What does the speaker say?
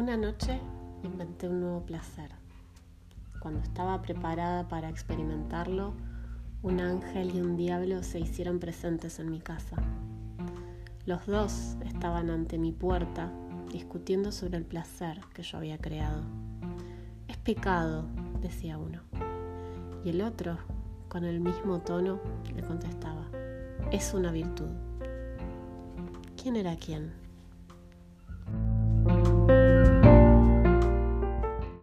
Una noche inventé un nuevo placer. Cuando estaba preparada para experimentarlo, un ángel y un diablo se hicieron presentes en mi casa. Los dos estaban ante mi puerta discutiendo sobre el placer que yo había creado. Es pecado, decía uno. Y el otro, con el mismo tono, le contestaba, es una virtud. ¿Quién era quién?